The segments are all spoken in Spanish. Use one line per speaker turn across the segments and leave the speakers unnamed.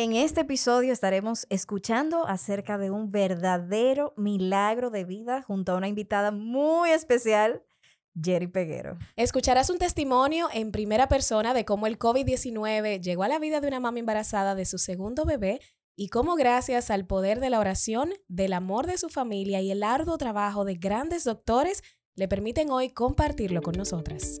En este episodio estaremos escuchando acerca de un verdadero milagro de vida junto a una invitada muy especial, Jerry Peguero.
Escucharás un testimonio en primera persona de cómo el COVID-19 llegó a la vida de una mamá embarazada de su segundo bebé y cómo gracias al poder de la oración, del amor de su familia y el arduo trabajo de grandes doctores, le permiten hoy compartirlo con nosotras.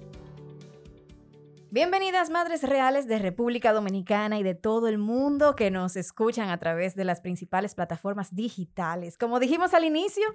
Bienvenidas Madres Reales de República Dominicana y de todo el mundo que nos escuchan a través de las principales plataformas digitales. Como dijimos al inicio,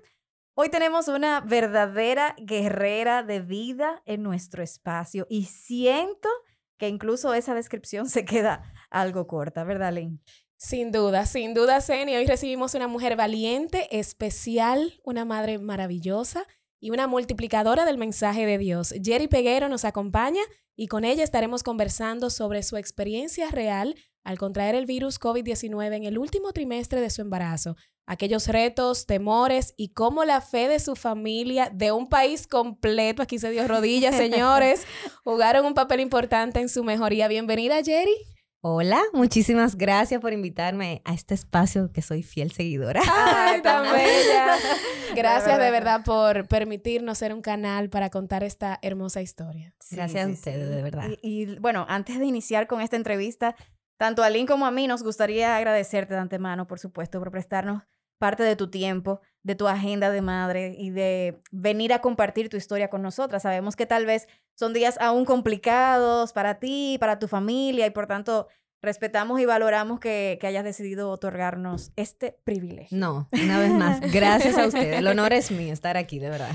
hoy tenemos una verdadera guerrera de vida en nuestro espacio y siento que incluso esa descripción se queda algo corta, ¿verdad, Lynn?
Sin duda, sin duda, Zeni. Hoy recibimos una mujer valiente, especial, una madre maravillosa y una multiplicadora del mensaje de Dios. Jerry Peguero nos acompaña y con ella estaremos conversando sobre su experiencia real al contraer el virus COVID-19 en el último trimestre de su embarazo, aquellos retos, temores y cómo la fe de su familia, de un país completo, aquí se dio rodillas, señores, jugaron un papel importante en su mejoría. Bienvenida, Jerry.
Hola, muchísimas gracias por invitarme a este espacio que soy fiel seguidora.
Ay, tan bella. Gracias de verdad por permitirnos ser un canal para contar esta hermosa historia.
gracias a ustedes, de verdad.
Y, bueno, antes de iniciar con esta entrevista, tanto a Lynn como a mí nos gustaría agradecerte de antemano, por supuesto, por prestarnos parte de tu tiempo, de tu agenda de madre y de venir a compartir tu historia con nosotras. Sabemos que tal vez son días aún complicados para ti, para tu familia y por tanto respetamos y valoramos que, hayas decidido otorgarnos este privilegio.
No, una vez más, gracias a usted. El honor es mío estar aquí, de verdad.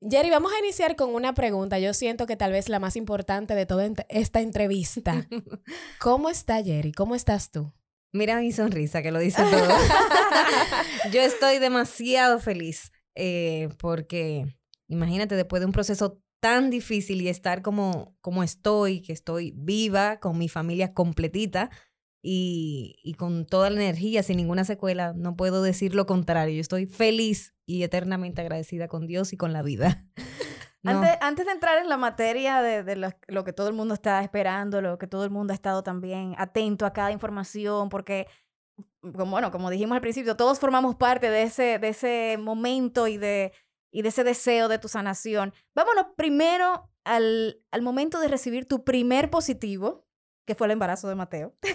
Jerry, vamos a iniciar con una pregunta. Yo siento que tal vez la más importante de toda esta entrevista. ¿Cómo está Jerry? ¿Cómo estás tú?
Mira mi sonrisa que lo dice todo. Yo estoy demasiado feliz eh, porque imagínate después de un proceso tan difícil y estar como, como estoy, que estoy viva, con mi familia completita y, y con toda la energía, sin ninguna secuela, no puedo decir lo contrario. Yo estoy feliz y eternamente agradecida con Dios y con la vida.
Antes, de entrar en la materia de, lo, que todo el mundo está esperando, lo que todo el mundo ha estado también atento a cada información, porque, como, bueno, como dijimos al principio, todos formamos parte de ese, de ese momento y de, y de ese deseo de tu sanación. Vámonos primero al, al momento de recibir tu primer positivo que fue el embarazo de Mateo.
sí,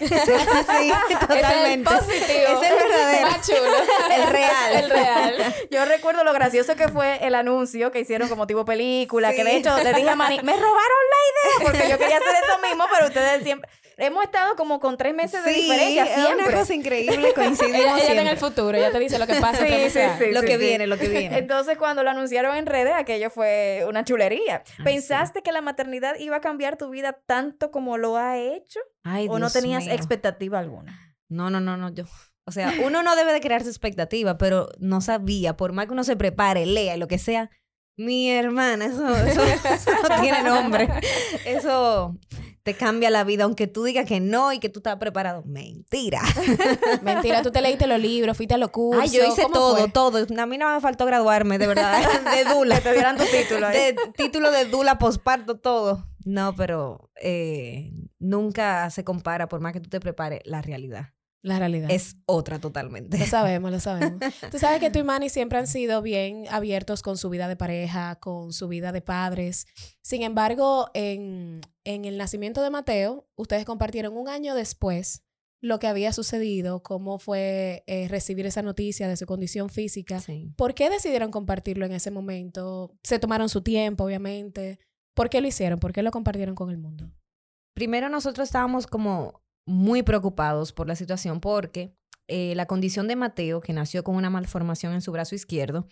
totalmente. Es el positivo.
Es el verdadero.
Más chulo.
El real.
El real.
Yo recuerdo lo gracioso que fue el anuncio que hicieron como tipo película, que de hecho le dije a Manny, me robaron la idea, porque yo quería hacer eso mismo, pero ustedes siempre hemos estado como con tres meses de diferencia siempre.
Es una cosa increíble, coincidimos ella,
ella en el futuro, ella te dice lo que pasa.
Sí, sí, sí,
lo que viene, lo que viene.
Entonces, cuando lo anunciaron en redes, aquello fue una chulería. ¿Pensaste que la maternidad iba a cambiar tu vida tanto como lo ha hecho?
Ay,
¿O no tenías expectativa alguna?
No, no, no, no, yo... O sea, uno no debe de crearse expectativa, pero no sabía, por más que uno se prepare, lea y lo que sea, mi hermana, eso, eso, eso no tiene nombre. Eso, te cambia la vida, aunque tú digas que no y que tú estás preparado. Mentira.
Mentira, tú te leíste los libros, fuiste a los cursos.
Ay, yo hice todo, todo. A mí no me faltó graduarme, de verdad. De Dula.
te dieran tu título.
De, título de Dula, posparto, todo. No, pero eh, nunca se compara, por más que tú te prepares, la realidad.
La realidad.
Es otra totalmente.
Lo sabemos, lo sabemos. Tú sabes que tú y Manny siempre han sido bien abiertos con su vida de pareja, con su vida de padres. Sin embargo, en, en el nacimiento de Mateo, ustedes compartieron un año después lo que había sucedido, cómo fue eh, recibir esa noticia de su condición física. ¿Por qué decidieron compartirlo en ese momento? Se tomaron su tiempo, obviamente. ¿Por qué lo hicieron? ¿Por qué lo compartieron con el mundo?
Primero nosotros estábamos como muy preocupados por la situación porque eh, la condición de Mateo, que nació con una malformación en su brazo izquierdo,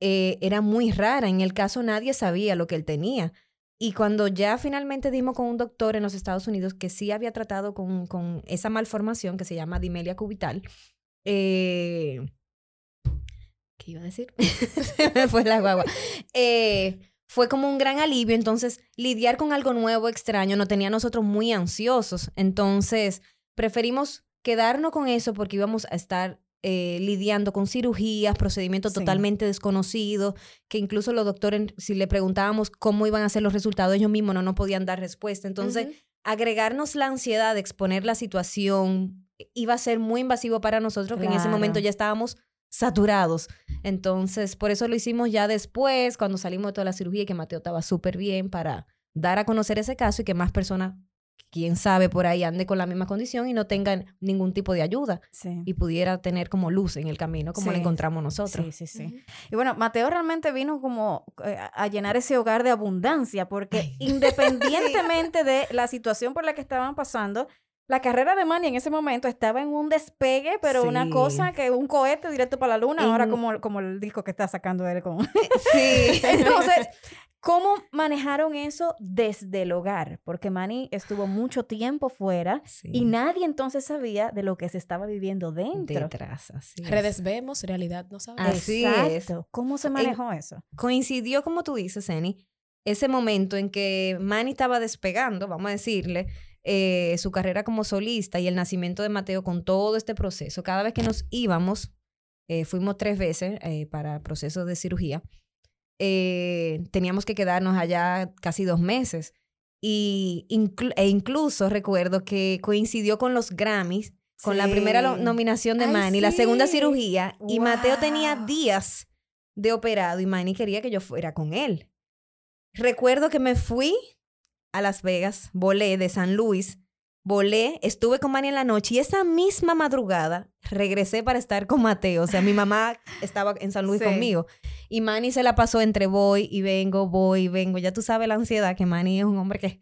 eh, era muy rara. En el caso nadie sabía lo que él tenía. Y cuando ya finalmente dimos con un doctor en los Estados Unidos que sí había tratado con, con esa malformación que se llama dimelia cubital, eh, ¿qué iba a decir? Se me fue la guagua. Fue como un gran alivio. Entonces, lidiar con algo nuevo, extraño, nos tenía a nosotros muy ansiosos. Entonces, preferimos quedarnos con eso porque íbamos a estar eh, lidiando con cirugías, procedimientos
Sí.
totalmente desconocidos, que incluso los doctores, si le preguntábamos cómo iban a ser los resultados, ellos mismos no podían dar respuesta. Entonces, agregarnos la ansiedad de exponer la situación iba a ser muy invasivo para nosotros, que en ese momento ya estábamos saturados. Entonces, por eso lo hicimos ya después, cuando salimos de toda la cirugía y que Mateo estaba súper bien para dar a conocer ese caso y que más personas, quién sabe, por ahí ande con la misma condición y no tengan ningún tipo de ayuda
Sí.
y pudiera tener como luz en el camino, como la
Sí.
encontramos nosotros.
Sí, sí, sí. Y bueno, Mateo realmente vino como eh, a- llenar ese hogar de abundancia, porque independientemente de la situación por la que estaban pasando, la carrera de Manny en ese momento estaba en un despegue, pero una cosa que un cohete directo para la luna, ahora como, como el disco que está sacando él con...
Sí.
Entonces, ¿cómo manejaron eso desde el hogar? Porque Manny estuvo mucho tiempo fuera
Sí.
y nadie entonces sabía de lo que se estaba viviendo dentro.
Detrás, así es.
Redes vemos, realidad no sabemos.
Así es.
Exacto. ¿Cómo se manejó eso?
coincidió, como tú dices, Eni, ese momento en que Manny estaba despegando, vamos a decirle, eh, su carrera como solista y el nacimiento de Mateo con todo este proceso. Cada vez que nos íbamos, eh, fuimos tres veces eh, para procesos de cirugía, eh, teníamos que quedarnos allá casi dos meses. Y e incluso recuerdo que coincidió con los Grammys, con la primera nominación de Manny, la segunda cirugía, y Mateo tenía días de operado y Manny quería que yo fuera con él. Recuerdo que me fui a Las Vegas, volé de San Luis, volé, estuve con Manny en la noche y esa misma madrugada regresé para estar con Mateo. O sea, mi mamá estaba en San Luis
Sí.
conmigo y Manny se la pasó entre voy y vengo, voy y vengo. Ya tú sabes la ansiedad que Manny es un hombre que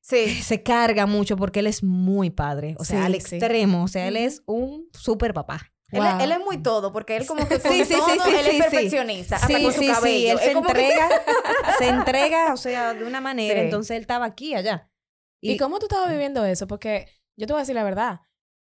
Sí.
se carga mucho porque él es muy padre, o sea,
Sí,
al extremo, o sea, él es un super papá.
Él, es-
Wow.
él es muy todo, porque él como que con
Sí, sí,
todo,
sí, sí,
él
sí,
es
sí.
perfeccionista, hasta
Sí,
con su
sí, sí,
cabello.
él
Es
se
que-
entrega, se entrega, o sea, de una manera,
Sí.
entonces él estaba aquí, allá.
¿Y, cómo tú estabas viviendo eso? Porque yo te voy a decir la verdad.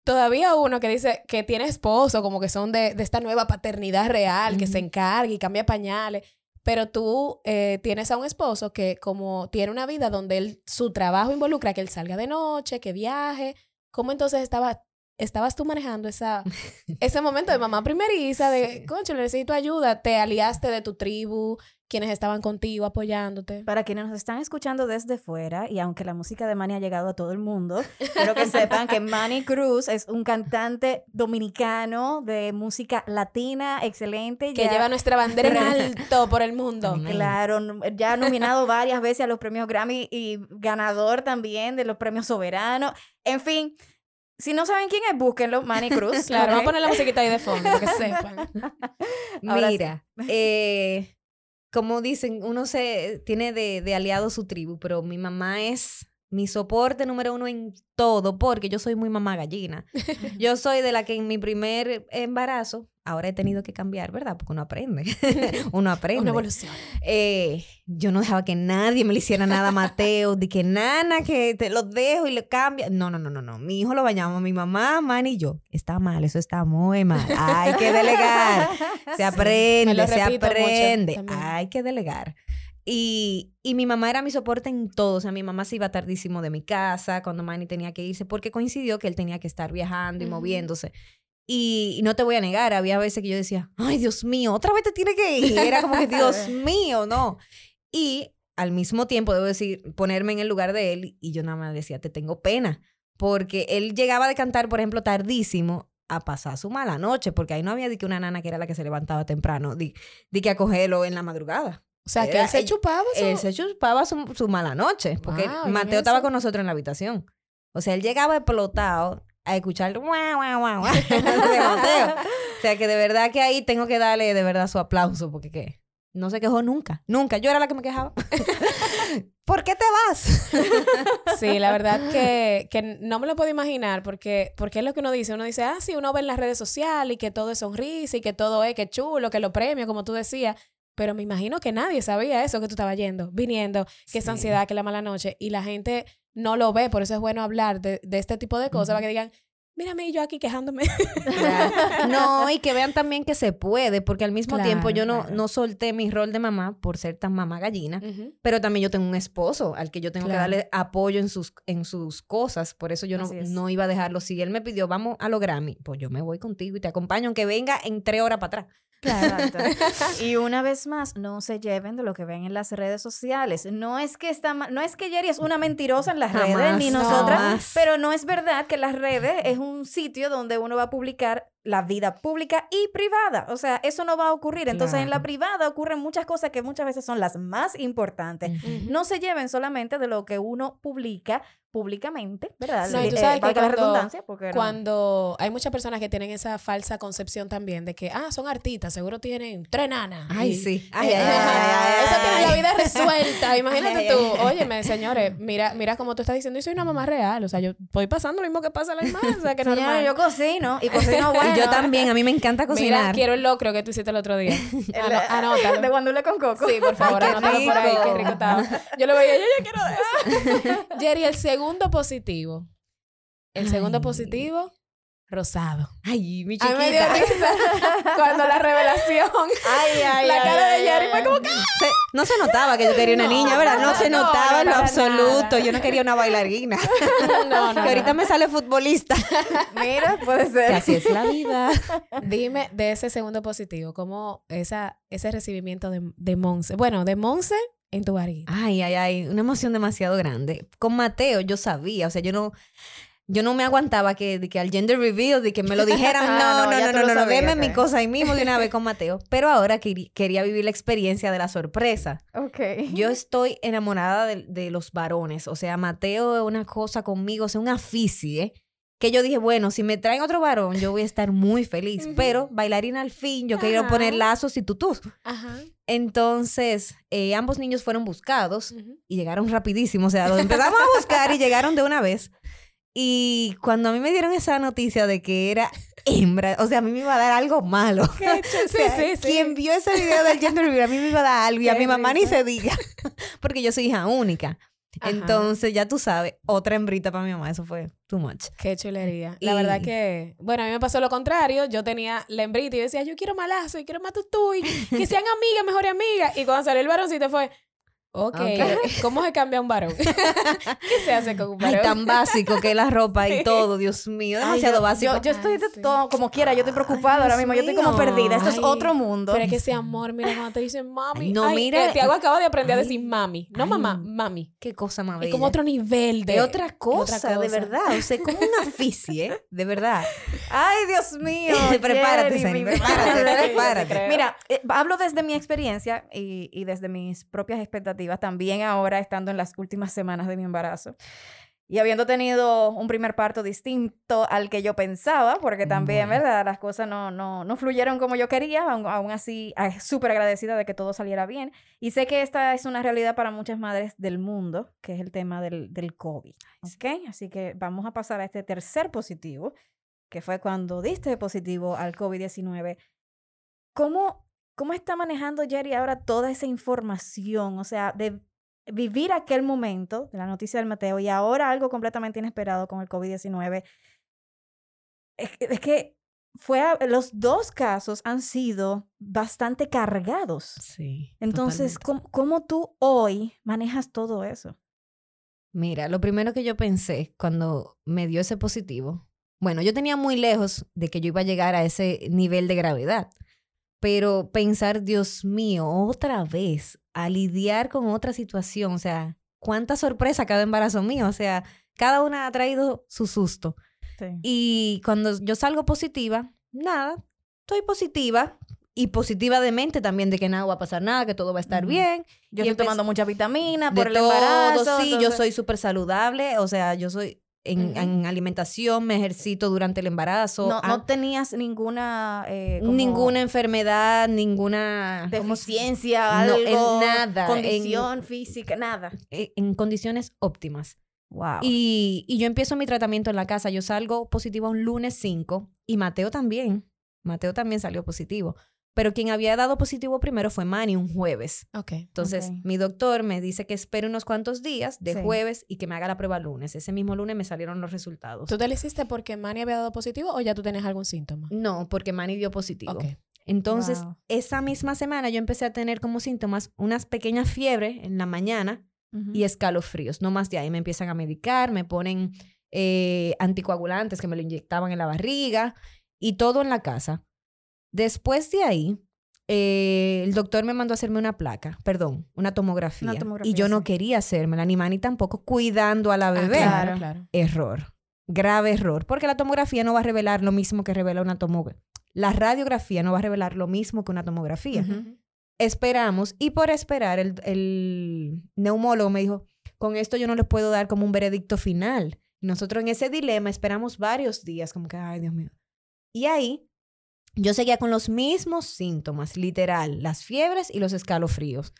Todavía uno que dice que tiene esposo, como que son de, de esta nueva paternidad real, que se encarga y cambia pañales. Pero tú eh, tienes a un esposo que como tiene una vida donde él, su trabajo involucra que él salga de noche, que viaje. ¿Cómo entonces estaba, estabas tú manejando esa, ese momento de mamá primeriza, de,
Sí.
concho, necesito ayuda? ¿Te aliaste de tu tribu? quienes estaban contigo apoyándote?
Para quienes nos están escuchando desde fuera, y aunque la música de Manny ha llegado a todo el mundo, quiero que sepan que Manny Cruz es un cantante dominicano de música latina, excelente.
Que
ya-
lleva nuestra bandera en alto por el mundo.
Claro, ya nominado varias veces a los premios Grammy y ganador también de los premios soberanos. En fin, si no saben quién es, búsquenlo, Manny Cruz.
Claro, vamos a poner la musiquita ahí de fondo, que sepan.
Sí.
Mira, eh, como dicen, uno se tiene de, de aliado su tribu, pero mi mamá es mi soporte número uno en todo, porque yo soy muy mamá gallina. Yo soy de la que en mi primer embarazo, ahora he tenido que cambiar, ¿verdad? Porque uno aprende. uno aprende.
Una evolución.
Eh, yo no dejaba que nadie me le hiciera nada a Mateo, de que nana, que te lo dejo y le cambia. No, no, no, no, no. Mi hijo lo bañamos, mi mamá, man y yo. Está mal, eso está muy mal. Hay que delegar. Se aprende,
lo
se aprende. Hay que delegar. Y, y mi mamá era mi soporte en todo. O sea, mi mamá se iba tardísimo de mi casa cuando Manny tenía que irse porque coincidió que él tenía que estar viajando y
Ujú.
moviéndose. Y, y no te voy a negar, había veces que yo decía, ay, Dios mío, otra vez te tiene que ir. Era como que, Dios mío, no. Y al mismo tiempo, debo decir, ponerme en el lugar de él y yo nada más decía, te tengo pena. Porque él llegaba de cantar, por ejemplo, tardísimo a pasar su mala noche, porque ahí no había de que una nana que era la que se levantaba temprano, de, de que acogerlo en la madrugada.
O sea, que él se chupaba su...
Él se chupaba su, su mala noche, porque
Wow,
Mateo estaba con nosotros en la habitación. O sea, él llegaba explotado a escuchar guau, guau, guau. O sea, que de verdad que ahí tengo que darle de verdad su aplauso, porque ¿qué? no se quejó nunca, nunca. Yo era la que me quejaba. ¿Por qué te vas?
Sí, la verdad que, que no me lo puedo imaginar porque, porque es lo que uno dice. Uno dice, ah, sí, uno ve en las redes sociales y que todo es sonrisa y que todo es que chulo, que lo premio, como tú decías. Pero me imagino que nadie sabía eso que tú estabas yendo, viniendo, que esa
Sí.
ansiedad, que la mala noche. Y la gente no lo ve, por eso es bueno hablar de, de este tipo de cosas, para que digan, mírame yo aquí quejándome.
No, y que vean también que se puede, porque al mismo tiempo yo no,
claro.
no solté mi rol de mamá por ser tan mamá gallina, pero también yo tengo un esposo al que yo tengo que darle apoyo en sus, en sus cosas, por eso yo no,
es.
no iba a dejarlo. Si él me pidió, vamos a lo Grammy, pues yo me voy contigo y te acompaño, aunque venga en tres horas para atrás.
Exacto. y una vez más, no se lleven de lo que ven en las redes sociales. No es que está no es que Jerry es una mentirosa en las redes, ni
no.
nosotras,
Jamás.
pero no es verdad que las redes es un sitio donde uno va a publicar la vida pública y privada. O sea, eso no va a ocurrir. Entonces, en la privada ocurren muchas cosas que muchas veces son las más importantes. No se lleven solamente de lo que uno publica públicamente, ¿verdad?
No, y tú
Eh,
sabes que
valga la
cuando-
redundancia, porque no-
Cuando hay muchas personas que tienen esa falsa concepción también de que, ah, son artistas, seguro tienen tres nanas.
Ay,
Y-
sí. Ay,
Eh,
ay, ay, ay,
Eso
ay,
tiene la vida resuelta. Imagínate
Ay,
tú.
ay, ay.
Óyeme, señores, mira, mira como tú estás diciendo, yo soy una mamá real. O sea, yo estoy pasando lo mismo que pasa a la hermana. O sea, que
Señora,
normal.
yo cocino y cocino bueno.
Yo también, a mí me encanta
Mira,
cocinar.
quiero el locro que tú hiciste el otro día.
El-
Ano- anótalo.
De guandule con coco.
Sí, por favor, anótalo por ahí, qué
rico.
estaba. Yo le veía, yo ya quiero de eso. Jerry, el segundo positivo. El segundo
Ay.
positivo, rosado.
Ay, mi
A mí me dio
chiquita.
risa cuando la revelación.
Ay, ay,
la
ay,
cara
ay,
de Jerry
ay,
fue
ay.
como que.
Se- no se notaba que yo quería una
No,
niña, ¿verdad? No,
no,
se
no,
notaba
no,
en lo absoluto.
nada.
Yo no quería una bailarina.
No, no.
que ahorita
no.
me sale futbolista.
Mira, puede ser.
que así es la vida.
Dime de ese segundo positivo, cómo esa, ese recibimiento de, de Monse. Bueno, de Monse en tu barriga.
Ay, ay, ay, una emoción demasiado grande. Con Mateo yo sabía, o sea, yo no, yo no me aguantaba que, de que al gender reveal, de que me lo dijeran,
Ah,
no,
no,
no, no, no, no, no, deme mi cosa ahí mismo de una vez con Mateo. Pero ahora queri- quería vivir la experiencia de la sorpresa.
Ok.
Yo estoy enamorada de, de los varones, o sea, Mateo es una cosa conmigo, o sea, una aficie. Que yo dije, bueno, si me traen otro varón, yo voy a estar muy feliz.
Ujú.
Pero bailarina al fin, yo quiero
Ajá.
poner lazos y tutús.
Ajá.
Entonces, eh, ambos niños fueron buscados y llegaron rapidísimo. O sea, los empezamos a buscar y llegaron de una vez. Y cuando a mí me dieron esa noticia de que era hembra, o sea, a mí me iba a dar algo malo. O sea,
sí, sí, sí.
Quien vio ese video del gender reveal, a mí me iba a dar algo y a mi mamá ni se diga, porque yo soy hija única.
Ajá.
Entonces, ya tú sabes, otra hembrita para mi mamá, eso fue too much.
Qué chulería. La
Y-
verdad que, bueno, a mí me pasó lo contrario. Yo tenía la hembrita y yo decía, yo quiero malazo y quiero más tutú y que sean amigas, mejores amigas. Y cuando salió el varoncito fue, ok,
Ok.
¿cómo se cambia un varón? ¿Qué se hace con un
Ay,
varón?
tan básico que es la ropa y todo, Dios mío,
Ay,
demasiado
yo,
básico.
Yo, yo estoy de
Ay,
todo, como quiera, yo estoy preocupada
Ay,
ahora mismo. Yo estoy como perdida. Esto es
Ay,
otro mundo.
Pero es que ese amor, mira, cuando te dicen mami.
Ay, no,
Ay,
mira,
eh, Tiago acaba de aprender a
ay,
decir mami. No
ay.
mamá, mami.
Qué cosa más
Es
bella.
como otro nivel de.
de otra cosa,
otra
de verdad. O sea, como una aficie, ¿eh? de verdad.
Ay, Dios mío.
Prepárate,
Jenny,
prepárate, prepárate.
Mira, eh, hablo desde mi experiencia y, y desde mis propias expectativas, también ahora estando en las últimas semanas de mi embarazo. Y habiendo tenido un primer parto distinto al que yo pensaba, porque también,
Bueno.
¿verdad? Las cosas no, no, no fluyeron como yo quería, aún, aún así ah, súper agradecida de que todo saliera bien. Y sé que esta es una realidad para muchas madres del mundo, que es el tema del, del COVID. ¿Ok? Así que vamos a pasar a este tercer positivo, que fue cuando diste positivo al COVID-19. ¿Cómo, ¿Cómo está manejando Jerry ahora toda esa información? O sea, de vivir aquel momento de la noticia del Mateo y ahora algo completamente inesperado con el COVID-19. Es, que- es que fue a- los dos casos han sido bastante cargados.
Sí.
Entonces. ¿cómo, cómo tú hoy manejas todo eso?
Mira, lo primero que yo pensé cuando me dio ese positivo, bueno, yo tenía muy lejos de que yo iba a llegar a ese nivel de gravedad, pero pensar, Dios mío, otra vez, a lidiar con otra situación, o sea, cuánta sorpresa cada embarazo mío, o sea, cada una ha traído su susto. Y cuando yo salgo positiva, nada, estoy positiva y positiva de mente también de que nada va a pasar nada, que todo va a estar bien.
Yo
Y
estoy tomando mucha vitamina por el
todo,
embarazo.
Sí, yo soy súper saludable, o sea, yo soy en, en alimentación, me ejercito durante el embarazo.
No,
ah,
no tenías ninguna... eh, como
ninguna enfermedad, ninguna ¿cómo se-
deficiencia,
No,
algo,
en nada, en-
condición física, nada.
eh, en condiciones óptimas.
Wow.
Y, y yo empiezo mi tratamiento en la casa. Yo salgo positivo un lunes 5 y Mateo también. Mateo también salió positivo. Pero quien había dado positivo primero fue Manny un jueves. Entonces, mi doctor me dice que espere unos cuantos días de
Sí.
jueves y que me haga la prueba lunes. Ese mismo lunes me salieron los resultados.
¿Tú te lo hiciste porque Manny había dado positivo o ya tú tenías algún síntoma?
No, porque Manny dio positivo. Entonces,
Wow.
esa misma semana yo empecé a tener como síntomas unas pequeñas fiebres en la mañana y escalofríos. No más de ahí. Me empiezan a medicar, me ponen eh, anticoagulantes que me lo inyectaban en la barriga y todo en la casa. Después de ahí, eh, el doctor me mandó a hacerme una placa, perdón, una tomografía.
Una tomografía,
y yo no quería hacérmela, ni Manny tampoco, cuidando a la
Ah,
bebé.
claro,
Claro.
claro.
Error. Grave error. Porque la tomografía no va a revelar lo mismo que revela una tomografía. La radiografía no va a revelar lo mismo que una tomografía. Esperamos y por esperar el, el neumólogo me dijo, con esto yo no les puedo dar como un veredicto final. Nosotros en ese dilema esperamos varios días, como que, ay Dios mío. Y ahí yo seguía con los mismos síntomas, literal, las fiebres y los escalofríos.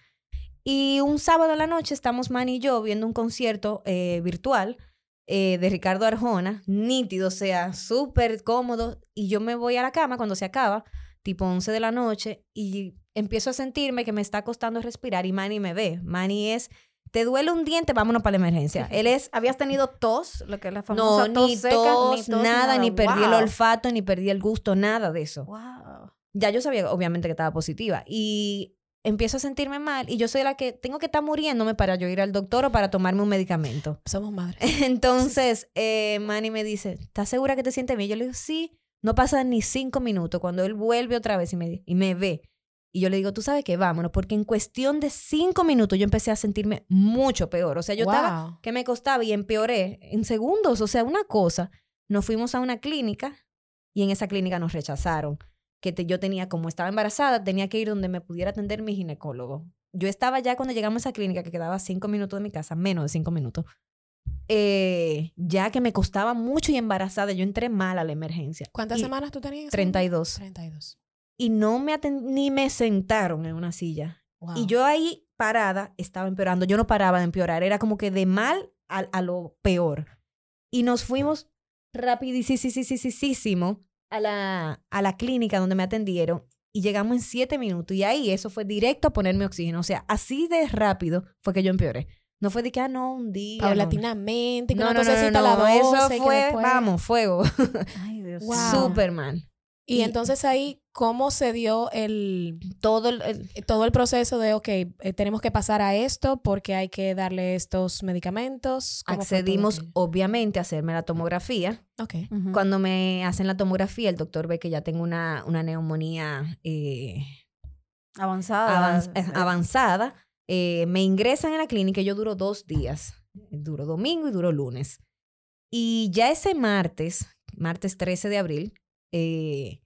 Y un sábado en la noche estamos Manny y yo viendo un concierto eh, virtual eh, de Ricardo Arjona, nítido, o sea, súper cómodo. Y yo me voy a la cama cuando se acaba, tipo 11 de la noche, y empiezo a sentirme que me está costando respirar y Manny me ve. Manny es, te duele un diente, vámonos para la emergencia. Él es
¿Habías tenido tos? Lo que es la famosa
no,
tos
ni
seca,
tos, nada, ni perdí el olfato, ni perdí el gusto, nada de eso.
Wow.
Ya yo sabía, obviamente, que estaba positiva. Y empiezo a sentirme mal y yo soy la que tengo que estar muriéndome para yo ir al doctor o para tomarme un medicamento.
Somos madres.
Entonces, eh, Manny me dice, ¿estás segura que te sientes bien? Yo le digo, sí. No pasa ni cinco minutos cuando él vuelve otra vez y me, y me ve. Y yo le digo, tú sabes qué, vámonos, porque en cuestión de cinco minutos yo empecé a sentirme mucho peor. O sea, yo estaba
Wow.
que me costaba y empeoré en segundos. O sea, una cosa, nos fuimos a una clínica y en esa clínica nos rechazaron. Que te- yo tenía, como estaba embarazada, tenía que ir donde me pudiera atender mi ginecólogo. Yo estaba ya cuando llegamos a esa clínica, que quedaba cinco minutos de mi casa, menos de cinco minutos, eh, ya que me costaba mucho y embarazada, yo entré mal a la emergencia.
¿Cuántas
Y
semanas tú tenías?
32.
32.
Y no me ni me sentaron en una silla.
Wow.
Y yo ahí parada estaba empeorando. Yo no paraba de empeorar. Era como que de mal a, a lo peor. Y nos fuimos rapidísimo a la, a la clínica donde me atendieron. Y llegamos en siete minutos. Y ahí eso fue directo a ponerme oxígeno. O sea, así de rápido fue que yo empeoré. No fue de que, ah, no, un día. no.
Paulatinamente,
No, no, no, no,
la
no, Eso
12, que
fue,
después-
vamos, fuego.
Ay, Dios
Wow.
mío.
Y,
y-
entonces ahí, ¿cómo se dio el,
Todo el- el,
todo el proceso de, ok, eh, tenemos que pasar a esto porque hay que darle estos medicamentos? ¿Cómo fue todo
accedimos, obviamente, a hacerme la tomografía.
Ok.
Ujú.
Cuando me hacen la tomografía, el doctor ve que ya tengo una, una neumonía eh,
Avanzada.
avanz- eh, avanzada. Eh, me ingresan en la clínica y yo duro dos días. Duro domingo y duro lunes. Y ya ese martes, martes 13 de abril, eh,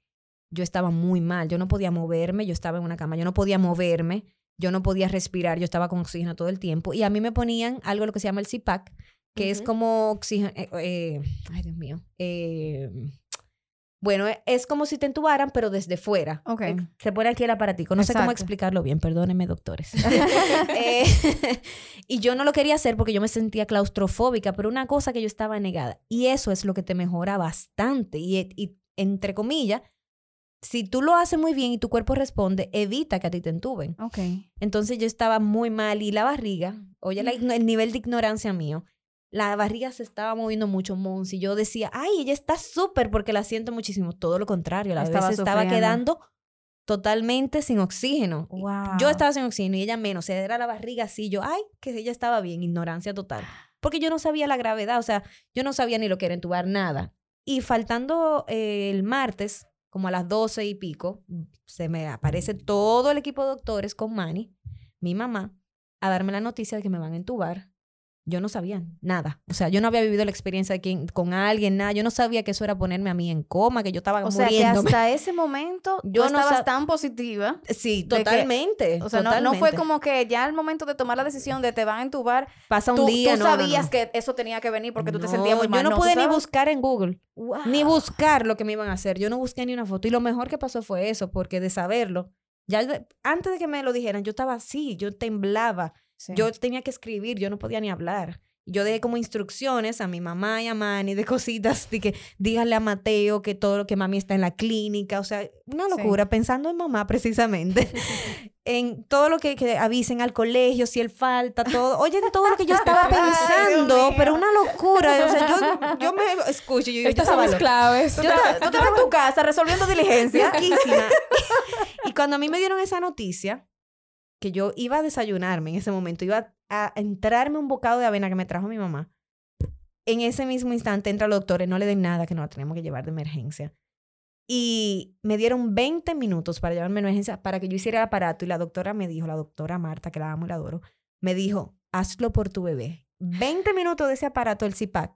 yo estaba muy mal. Yo no podía moverme, yo estaba en una cama, yo no podía moverme, yo no podía respirar, yo estaba con oxígeno todo el tiempo. Y a mí me ponían algo lo que se llama el CPAC, que es
Ujú.
como oxígeno. eh, eh, ay, Dios mío. Eh, bueno, e- es como si te entubaran, pero desde fuera.
Ok.
Eh, Se pone aquí el aparatico. No sé cómo
Exacto.
explicarlo bien, perdónenme, doctores. Eh, y yo no lo quería hacer porque yo me sentía claustrofóbica, pero una cosa que yo estaba negada. Y eso es lo que te mejora bastante. Y, y entre comillas, si tú lo haces muy bien y tu cuerpo responde, evita que a ti te entuben.
Ok.
Entonces yo estaba muy mal y la barriga, oye la el nivel de ignorancia mío, la barriga se estaba moviendo mucho, Mons, y yo decía, ay, ella está súper porque la siento muchísimo. Todo lo contrario, la
Estaba
bebé se estaba quedando totalmente sin oxígeno.
Wow.
Yo estaba sin oxígeno y ella menos, o sea, era la barriga así, yo, ay, que ella estaba bien, ignorancia total. Porque yo no sabía la gravedad, o sea, yo no sabía ni lo que era entubar, nada. Y faltando eh, el martes, como a las doce y pico, se me aparece todo el equipo de doctores con Manny, mi mamá, a darme la noticia de que me van a entubar. Yo no sabía nada. O sea, yo no había vivido la experiencia de con alguien, nada. Yo no sabía que eso era ponerme a mí en coma, que yo estaba
O sea, que
muriéndome.
hasta ese momento
Yo no
estabas tan positiva.
Sí,
que-
totalmente.
O sea, no, no fue como que ya al momento de tomar la decisión de te van a entubar,
Pasa un
tú,
día,
tú
no, no, no.
sabías que eso tenía que venir porque tú te sentías muy mal.
Yo no,
¿tú
pude ni buscar en Google,
Wow.
ni buscar lo que me iban a hacer. Yo no busqué ni una foto. Y lo mejor que pasó fue eso, porque de saberlo, ya antes de que me lo dijeran, yo estaba así, yo temblaba,
Sí.
yo tenía que escribir, yo no podía ni hablar. Yo dejé como instrucciones a mi mamá y a Manny de cositas, de que díganle a Mateo que todo lo que mami está en la clínica, o sea, una
Sí.
locura, pensando en mamá precisamente, en todo lo que, que avisen al colegio, si él falta, todo, oye, en todo lo que yo estaba pensando, pero una locura, o sea, yo, yo me escucho, yo, yo
Estas son mis claves.
Tú estabas tú estabas en tu casa resolviendo diligencia.
Loquísima. y cuando a mí me dieron esa noticia, que yo iba a desayunarme en ese momento, iba a entrarme un bocado de avena que me trajo mi mamá, en ese mismo instante entra el doctor y no le den nada, que nos la tenemos que llevar de emergencia. Y me dieron 20 minutos para llevarme de emergencia para que yo hiciera el aparato y la doctora me dijo, la doctora Marta, que la amo y la adoro, me dijo, hazlo por tu bebé. 20 minutos de ese aparato, el CIPAC,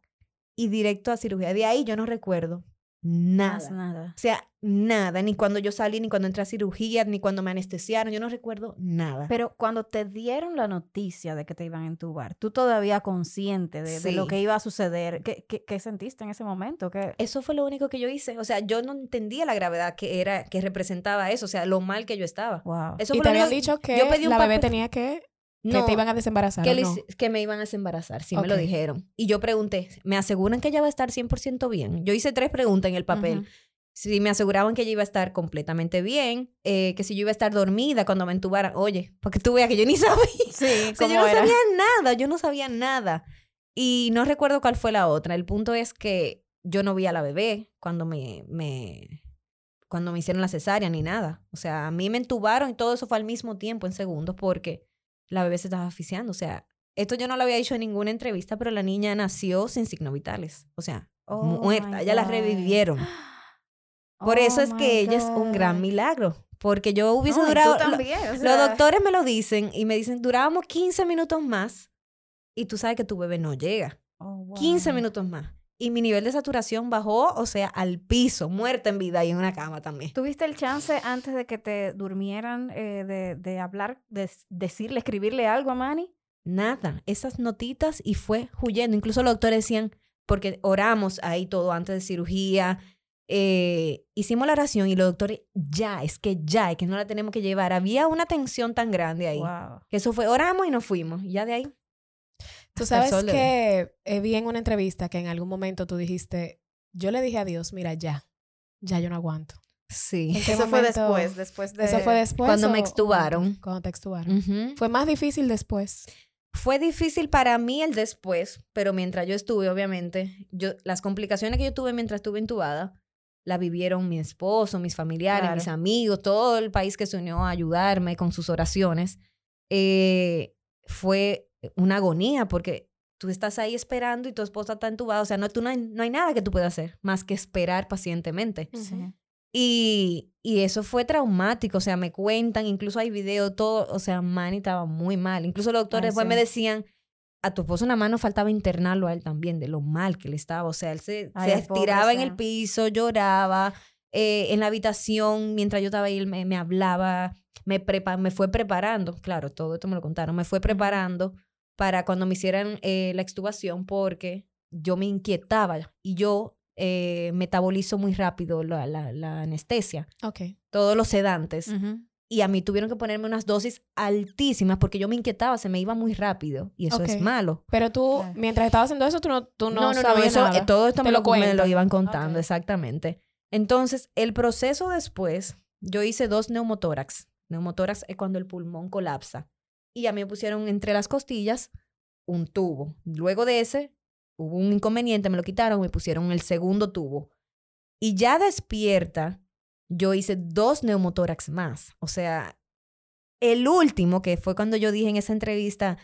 y directo a cirugía. De ahí yo no recuerdo
Más
nada.
nada.
O sea, nada, ni cuando yo salí, ni cuando entré a cirugía, ni cuando me anestesiaron, yo no recuerdo nada.
Pero cuando te dieron la noticia de que te iban a entubar, tú todavía consciente de, de lo que iba a suceder, ¿qué, qué, qué sentiste en ese momento? ¿Qué?
eso fue lo único que yo hice. O sea, yo no entendía la gravedad que era, que representaba eso, o sea, lo mal que yo estaba.
Wow.
Eso
y
fue
te
lo
habían dicho que
yo pedí un
la bebé tenía que, que
No,
te iban a desembarazar.
que, que me iban a desembarazar, sí me lo dijeron. Y yo pregunté, ¿me aseguran que ella va a estar 100% bien? Yo hice tres preguntas en el papel. Si me aseguraban que ella iba a estar completamente bien, eh, que si yo iba a estar dormida cuando me entubaran, oye, porque tú veas que yo ni sabía.
Sí,
O sea,
¿cómo
yo no
era?
sabía nada, yo no sabía nada. Y no recuerdo cuál fue la otra. El punto es que yo no vi a la bebé cuando me, me, cuando me hicieron la cesárea ni nada. O sea, a mí me entubaron y todo eso fue al mismo tiempo, en segundos, porque la bebé se estaba asfixiando. O sea, esto yo no lo había dicho en ninguna entrevista, pero la niña nació sin signos vitales. O sea,
Oh
muerta. Ella la revivieron. Por eso
Oh
es que ella es un gran milagro. Porque yo hubiese
No,
durado... lo- los doctores me lo dicen y me dicen, durábamos 15 minutos más y tú sabes que tu bebé no llega.
oh,
15
wow.
minutos más. Y mi nivel de saturación bajó, o sea, al piso, muerta en vida y en una cama también.
¿Tuviste el chance antes de que te durmieran eh, de, de hablar, de decirle, escribirle algo a Manny?
Nada, esas notitas y fue huyendo. Incluso los doctores decían, porque oramos ahí todo antes de cirugía, eh, hicimos la oración y los doctores, ya, es que ya, es que no la tenemos que llevar. Había una tensión tan grande ahí.
Wow.
Que eso fue, oramos y nos fuimos. Ya de ahí.
Tú sabes que eh, vi en una entrevista que en algún momento tú dijiste, yo le dije a Dios, mira, ya, ya yo no aguanto.
Sí.
¿En qué
Eso fue después, después de...
¿Eso fue después?
Cuando
o-
me extubaron.
Cuando te extubaron. Fue más difícil después.
Fue difícil para mí el después, pero mientras yo estuve, obviamente, yo, las complicaciones que yo tuve mientras estuve intubada, la vivieron mi esposo, mis familiares,
Claro.
mis amigos, todo el país que se unió a ayudarme con sus oraciones. Eh, fue una agonía porque tú estás ahí esperando y tu esposa está entubada. O sea, no, tú no, hay, no hay nada que tú puedas hacer más que esperar pacientemente.
Sí.
Y, y eso fue traumático, o sea, me cuentan, incluso hay video, todo, o sea, Manny estaba muy mal. Incluso los doctores después
sí.
me decían, a tu esposo nada más nos faltaba internarlo a él también, de lo mal que le estaba. O sea, él se,
Ay,
se
pobre,
estiraba en el piso, lloraba, eh, en la habitación, mientras yo estaba ahí, él me, me hablaba, me, prepa me fue preparando, claro, todo esto me lo contaron, me fue preparando para cuando me hicieran eh, la extubación porque yo me inquietaba y yo eh, metabolizo muy rápido la, la, la anestesia,
Ok.
todos los sedantes. Y a mí tuvieron que ponerme unas dosis altísimas porque yo me inquietaba, se me iba muy rápido y eso es malo.
Pero tú, mientras estabas haciendo eso, tú no, tú no,
no, no, no,
sabías
eso,
nada.
eh, todo esto me
lo
me iban contando, exactamente. Entonces, el proceso después, yo hice dos neumotórax. Neumotórax es cuando el pulmón colapsa. Y a mí me pusieron entre las costillas un tubo. Luego de ese, hubo un inconveniente, me lo quitaron, me pusieron el segundo tubo. Y ya despierta, yo hice dos neumotórax más. O sea, el último, que fue cuando yo dije en esa entrevista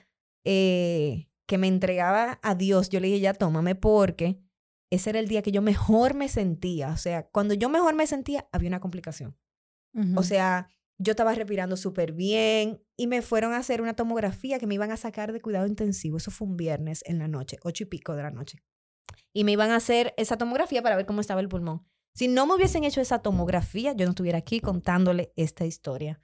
eh, que me entregaba a Dios, yo le dije, ya tómame porque ese era el día que yo mejor me sentía. O sea, cuando yo mejor me sentía, había una complicación. O sea, yo estaba respirando súper bien y me fueron a hacer una tomografía que me iban a sacar de cuidado intensivo. Eso fue un viernes en la noche, ocho y pico de la noche. Y me iban a hacer esa tomografía para ver cómo estaba el pulmón. Si no me hubiesen hecho esa tomografía, yo no estuviera aquí contándole esta historia.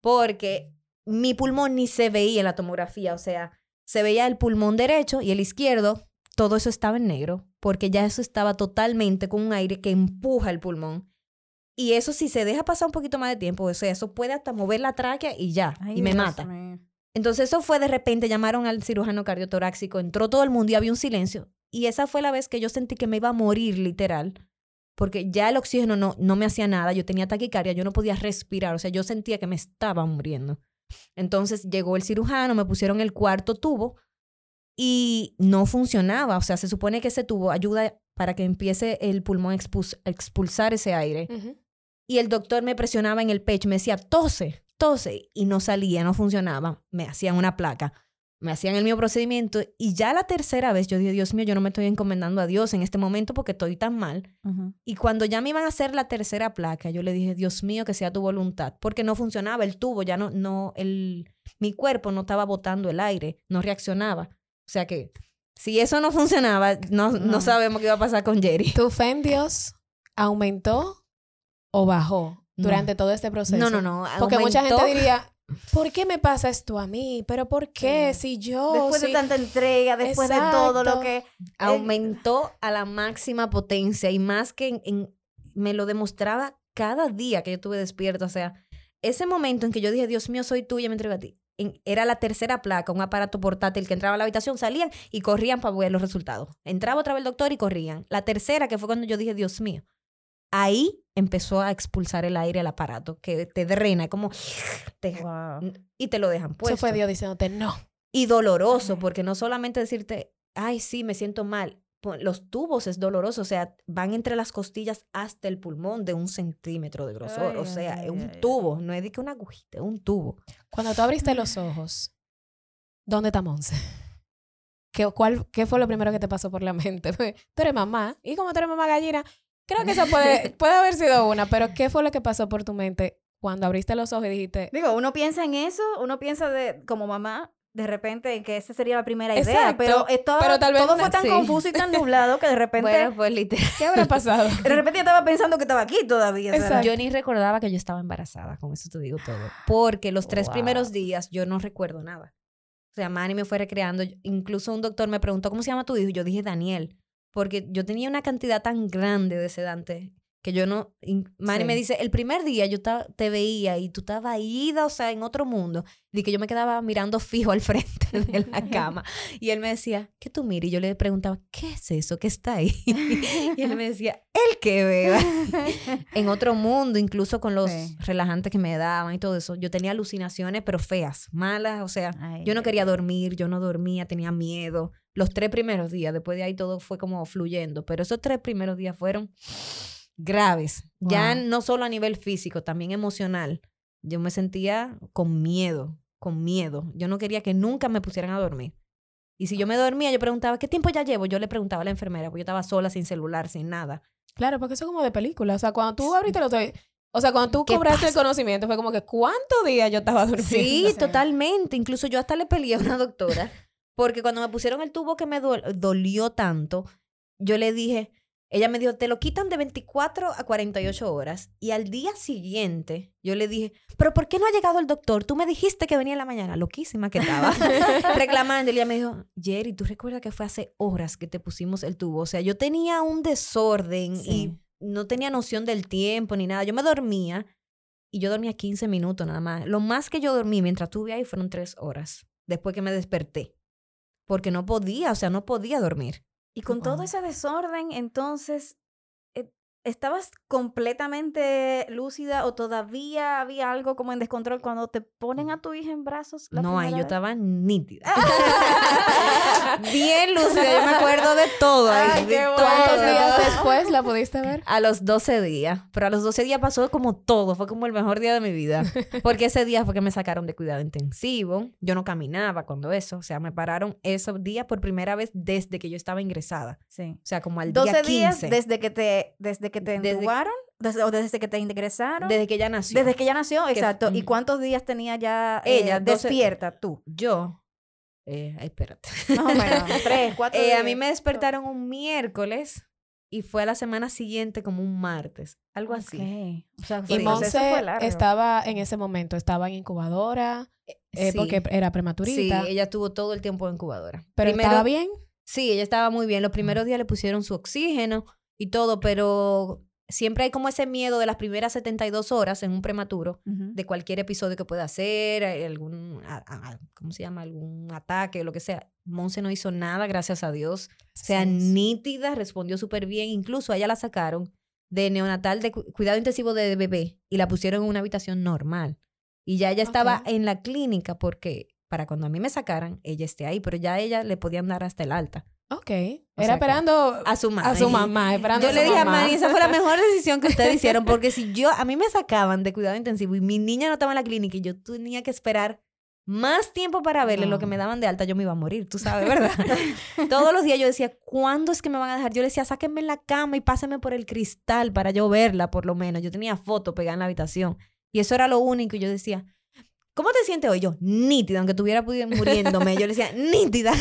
Porque mi pulmón ni se veía en la tomografía. O sea, se veía el pulmón derecho y el izquierdo. Todo eso estaba en negro. Porque ya eso estaba totalmente con un aire que empuja el pulmón. Y eso si se deja pasar un poquito más de tiempo, o sea, eso puede hasta mover la tráquea y ya,
Ay,
y me
Dios
mata. Entonces eso fue de repente, llamaron al cirujano cardiotoráxico, entró todo el mundo y había un silencio. Y esa fue la vez que yo sentí que me iba a morir literal, porque ya el oxígeno no, no me hacía nada, yo tenía taquicardia, yo no podía respirar, o sea, yo sentía que me estaba muriendo. Entonces llegó el cirujano, me pusieron el cuarto tubo y no funcionaba, o sea, se supone que ese tubo ayuda para que empiece el pulmón a expuls- a expulsar ese aire. Y el doctor me presionaba en el pecho, me decía, tose, tose, y no salía, no funcionaba. Me hacían una placa, me hacían el mismo procedimiento, y ya la tercera vez yo dije, Dios mío, yo no me estoy encomendando a Dios en este momento porque estoy tan mal. Y cuando ya me iban a hacer la tercera placa, yo le dije, Dios mío, que sea tu voluntad, porque no funcionaba el tubo, ya no, no, el, mi cuerpo no estaba botando el aire, no reaccionaba. O sea que si eso no funcionaba, no, no.
No.
sabemos qué iba a pasar con Jerry.
¿Tu fe en Dios aumentó o bajó
No.
durante todo este proceso?
No, no, no.
Porque mucha gente diría, ¿por qué me pasa esto a mí? ¿Pero por qué? Si yo...
Después
si-
de tanta entrega, después de todo lo que...
aumentó a la máxima potencia y más que en- en- me lo demostraba cada día que yo estuve despierta. O sea, ese momento en que yo dije, Dios mío, soy tuya, me entrego a ti. en- era la tercera placa, un aparato portátil que entraba a la habitación, salían y corrían para ver los resultados. Entraba otra vez el doctor y corrían. La tercera, que fue cuando yo dije, Dios mío, ahí empezó a expulsar el aire al aparato, que te drena, como... te- y te lo dejan puesto.
Eso fue Dios diciéndote, no.
Y doloroso, porque no solamente decirte, ay, sí, me siento mal. Los tubos es doloroso, o sea, van entre las costillas hasta el pulmón de un centímetro de grosor.
Ay,
o sea,
ay,
es un
ay.
tubo, no es de que una agujita, es un tubo.
Cuando tú abriste los ojos, ¿dónde está Monse? ¿Qué, cuál, ¿Qué fue lo primero que te pasó por la mente? Tú eres mamá. Y como tú eres mamá gallina, creo que esa puede, puede haber sido una. Pero ¿qué fue lo que pasó por tu mente cuando abriste los ojos y dijiste,
Digo, uno piensa en eso, uno piensa de como mamá, de repente en que esa sería la primera idea,
Exacto,
pero, esto-
pero tal vez
todo fue tan
sí.
confuso y tan nublado que de repente,
Bueno, pues literal.
¿qué habrá pasado?
de repente yo estaba pensando que estaba aquí todavía.
Yo ni recordaba que yo estaba embarazada, con eso te digo todo. Porque los tres
Wow.
primeros días yo no recuerdo nada. O sea, Manny me fue recreando. Incluso un doctor me preguntó, ¿cómo se llama tu hijo? Y yo dije, Daniel. Porque yo tenía una cantidad tan grande de sedante que yo no... Manny me dice, el primer día yo te veía y tú estabas ida, o sea, en otro mundo. Y que yo me quedaba mirando fijo al frente de la cama. Y él me decía, ¿qué tú miras? Y yo le preguntaba, ¿qué es eso que está ahí? y él me decía, el que vea. en otro mundo, incluso con los
Sí.
relajantes que me daban y todo eso. Yo tenía alucinaciones, pero feas, malas, o sea,
Ay,
yo no quería dormir, yo no dormía, tenía miedo. Los tres primeros días, después de ahí todo fue como fluyendo, pero esos tres primeros días fueron graves, ya no solo a nivel físico, también emocional. Yo me sentía con miedo, con miedo. Yo no quería que nunca me pusieran a dormir. Y si yo me dormía, yo preguntaba, ¿qué tiempo ya llevo? Yo le preguntaba a la enfermera, porque yo estaba sola, sin celular, sin nada.
Claro, porque eso es como de película. O sea, cuando tú abriste los o sea, cuando tú
¿Qué
cobraste el conocimiento, fue como que, ¿cuántos días yo estaba durmiendo?
Sí,
Sí.
totalmente. Incluso yo hasta le peleé a una doctora porque cuando me pusieron el tubo que me dol- dolió tanto, yo le dije, ella me dijo, te lo quitan de 24 a 48 horas. Y al día siguiente, yo le dije, pero ¿por qué no ha llegado el doctor? Tú me dijiste que venía en la mañana. Loquísima que estaba. Reclamando. Y ella me dijo, Jerry, ¿tú recuerdas que fue hace horas que te pusimos el tubo? O sea, yo tenía un desorden
Sí.
y no tenía noción del tiempo ni nada. Yo me dormía y yo dormía 15 minutos nada más. Lo más que yo dormí mientras estuve ahí fueron tres horas, después que me desperté. Porque no podía, o sea, no podía dormir.
Y con todo ese desorden, entonces, ¿estabas completamente lúcida o todavía había algo como en descontrol cuando te ponen a tu hija en brazos? la
no, ahí yo
vez?
estaba nítida. Bien lúcida, yo me acuerdo de todo. ahí,
Ay,
de todo.
¿Cuántos días después la pudiste ver?
A los 12 días. Pero a los 12 días pasó como todo. Fue como el mejor día de mi vida. Porque ese día fue que me sacaron de cuidado intensivo. Yo no caminaba cuando eso. O sea, me pararon esos días por primera vez desde que yo estaba ingresada.
Sí.
O sea, como al
12
día
días
15.
desde que te, desde que te entubaron, desde, o desde que te ingresaron.
Desde que ella nació.
Desde que ella nació, exacto. ¿Y
ujú.
cuántos días tenía ya eh,
Ella, 12
despierta tú?
Yo. Eh, ay, espérate.
Más o menos, tres, cuatro
Eh,
días.
a mí me despertaron un miércoles y fue a la semana siguiente como un martes. Algo así.
Ok. O sea,
Y Monse estaba en ese momento, estaba en incubadora, eh,
Sí.
porque era
Sí,
prematurita.
ella tuvo todo el tiempo en incubadora.
pero
Primero-
estaba bien.
Sí, ella estaba muy bien. Los primeros días le pusieron su oxígeno y todo, pero siempre hay como ese miedo de las primeras 72 horas en un prematuro de cualquier episodio que pueda hacer, algún, a- a- a- ¿cómo se llama? Algún ataque, lo que sea. Monse no hizo nada, gracias a Dios. O sea, nítida, respondió súper bien. Incluso a ella la sacaron de neonatal de cu- cuidado intensivo de bebé y la pusieron en una habitación normal. Y ya ella estaba en la clínica porque para cuando a mí me sacaran, ella esté ahí, pero ya a ella le podían dar hasta el alta.
Ok.
sea
Era esperando
A su mamá.
a su mamá, esperando
Yo
a
le
su
dije a
mamá.
Manny, esa fue la mejor decisión que ustedes hicieron, porque si yo, a mí me sacaban de cuidado intensivo y mi niña no estaba en la clínica y yo tenía que esperar más tiempo para verle lo que
No.
me daban de alta, yo me iba a morir, tú sabes, ¿verdad? Todos los días yo decía, ¿cuándo es que me van a dejar? Yo le decía, sáquenme en la cama y pásenme por el cristal para yo verla, por lo menos. Yo tenía foto pegada en la habitación. Y eso era lo único. Y yo decía, ¿cómo te sientes hoy? Yo, nítida, aunque estuviera pudi- muriéndome. Yo le decía, nítida.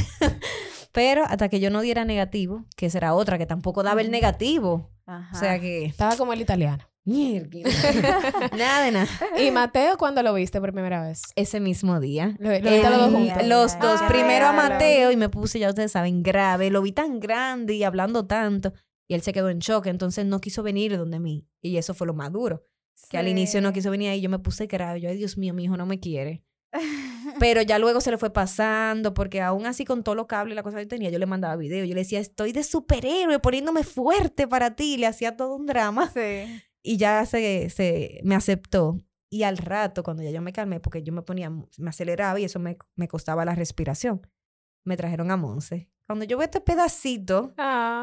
Pero hasta que yo no diera negativo, que esa era otra, que tampoco daba el negativo. O sea que,
Estaba como el italiano.
nada de nada.
¿Y Mateo cuándo lo viste por primera vez?
Ese mismo día.
Lo, lo viste a los dos juntos.
los
Ay,
dos. Primero a. Mateo y me puse, ya ustedes saben, grave. Lo vi tan grande y hablando tanto. Y él se quedó en shock, entonces no quiso venir donde mí. Y eso fue lo más duro. Que al inicio no quiso venir ahí, yo me puse grave. Yo, ay Dios mío, mi hijo no me quiere. Pero ya luego se le fue pasando, porque aún así con todo lo cable y la cosa que tenía, yo le mandaba video. Yo le decía, estoy de superhéroe, poniéndome fuerte para ti. Le hacía todo un drama.
Sí.
Y ya se, se me aceptó. Y al rato, cuando ya yo me calmé, porque yo me ponía, me aceleraba y eso me, me costaba la respiración, me trajeron a Monse. Cuando yo veo este pedacito,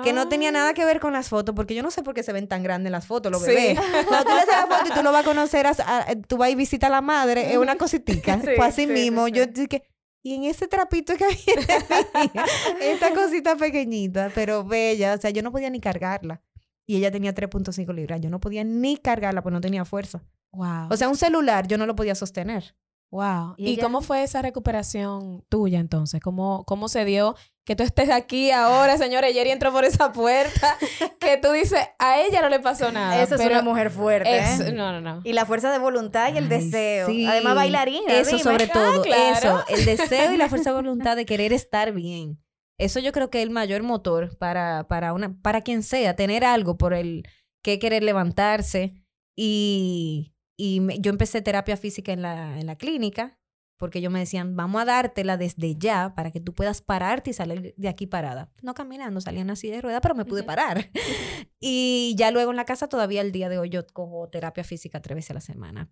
que no tenía nada que ver con las fotos, porque yo no sé por qué se ven tan grandes las fotos, los
Sí.
bebés. Cuando tú le haces la foto y tú lo vas a conocer, a- a- tú vas y visitas a la madre, es una cositica.
Sí,
Fue así
sí, sí,
mismo. Yo dije, y en ese trapito que mía, esta cosita pequeñita, pero bella, o sea, yo no podía ni cargarla. Y ella tenía 3.5 libras. Yo no podía ni cargarla, pues no tenía fuerza.
Wow.
O sea, un celular yo no lo podía sostener.
wow.
¿Y
¿Y,
ella?
cómo fue esa recuperación tuya entonces? ¿Cómo, ¿Cómo se dio que tú estés aquí ahora, señora? Jerry entró por esa puerta, que tú dices, a ella no le pasó nada.
Esa es
pero
una mujer fuerte.
es-
¿eh?
No, no, no.
Y la fuerza de voluntad y el
Ay,
deseo.
sí.
Además, bailarina.
Eso
dime.
sobre todo,
claro.
eso, el deseo y la fuerza de voluntad de querer estar bien. Eso yo creo que es el mayor motor para, para, una, para quien sea, tener algo por el que querer levantarse. Y, y me- yo empecé terapia física en la, en la clínica, porque ellos me decían, vamos a dártela desde ya para que tú puedas pararte y salir de aquí parada. No caminando, salía en una silla de ruedas, pero me pude parar. y ya luego en la casa, todavía el día de hoy, yo cojo terapia física tres veces a la semana.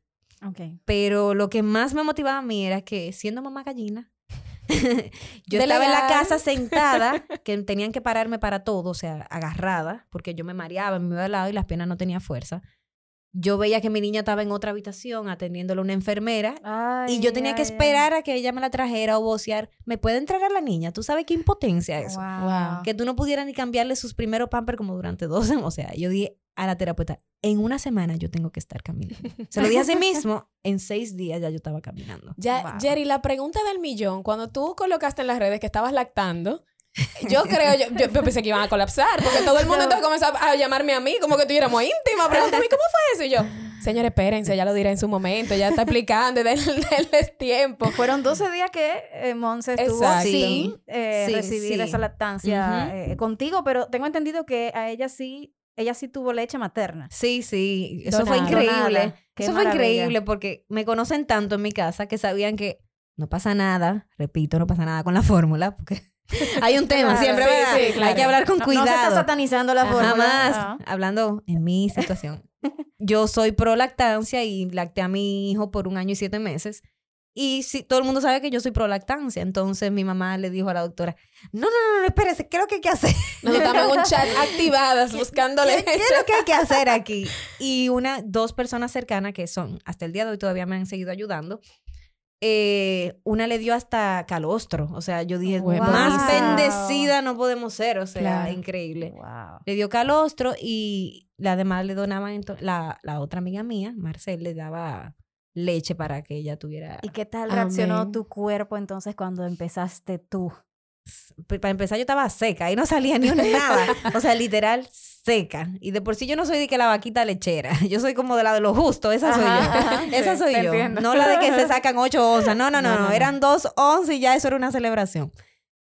Ok.
Pero lo que más me motivaba a mí era que siendo mamá gallina, yo estaba en la casa sentada, que tenían que pararme para todo, o sea, agarrada, porque yo me mareaba, me iba de lado y las piernas no tenía fuerza. Yo veía que mi niña estaba en otra habitación atendiéndole a una enfermera y yo tenía que esperar a que ella me la trajera o vocear. ¿Me puede entrar a la niña? ¿Tú sabes qué impotencia es?
Wow.
Que tú no pudieras ni cambiarle sus primeros pampers como durante dos semanas. O sea, yo dije a la terapeuta, en una semana yo tengo que estar caminando. Se lo dije a sí mismo, en seis días ya yo estaba caminando.
Ya,
Wow.
Jerry, la pregunta del millón, cuando tú colocaste en las redes que estabas lactando, yo creo, yo, yo- yo pensé que iban a colapsar, porque todo el mundo entonces comenzó a llamarme a mí, como que tuviéramos íntima, preguntándome, ¿cómo fue eso? Y yo, señores, espérense, ya lo diré en su momento, ya está explicando, denle, denles tiempo.
Fueron 12 días que eh, Monse estuvo
Exacto.
sin eh,
Sí,
recibir
sí.
esa lactancia
Ujú.
eh, contigo, pero tengo entendido que a ella sí, ella sí tuvo leche materna.
Sí, sí, eso fue
Donada.
increíble.
Donada. Qué
Eso fue
maravilla.
increíble porque me conocen tanto en mi casa que sabían que no pasa nada, repito, no pasa nada con la fórmula, porque hay un tema
Claro,
siempre,
sí,
¿verdad?
sí,
Hay
claro.
que hablar con
No-
cuidado.
No, se está satanizando la fórmula.
Jamás,
Ah.
hablando en mi situación. Yo soy pro lactancia y lacté a mi hijo por un año y siete meses. Y si, todo el mundo sabe que yo soy pro lactancia. Entonces mi mamá le dijo a la doctora, no, no, no, no, espérese, ¿qué es lo que hay que hacer?
Nosotros estamos en un chat activadas buscándole.
¿Qué, qué es lo que hay que hacer aquí? Y una, dos personas cercanas que son, hasta el día de hoy todavía me han seguido ayudando. Eh, una le dio hasta calostro. O sea, yo dije,
Wow.
más bendecida no podemos ser. O sea,
Claro.
increíble.
Wow.
Le dio calostro y la demás le donaban, la, la otra amiga mía, Marcel, le daba leche para que ella tuviera...
¿Y qué tal reaccionó
Amén.
tu cuerpo entonces cuando empezaste tú?
Para empezar, yo estaba seca, ahí no salía ni un nada. O sea, literal, seca. Y de por sí yo no soy de que la vaquita lechera. Yo soy como de la de lo justo, esa soy
Ajá,
yo.
ajá,
esa
sí,
soy yo.
entiendo.
No la de que se sacan ocho onzas. No, no, no,
No,
no.
no, no.
Eran dos onzas y ya eso era una celebración.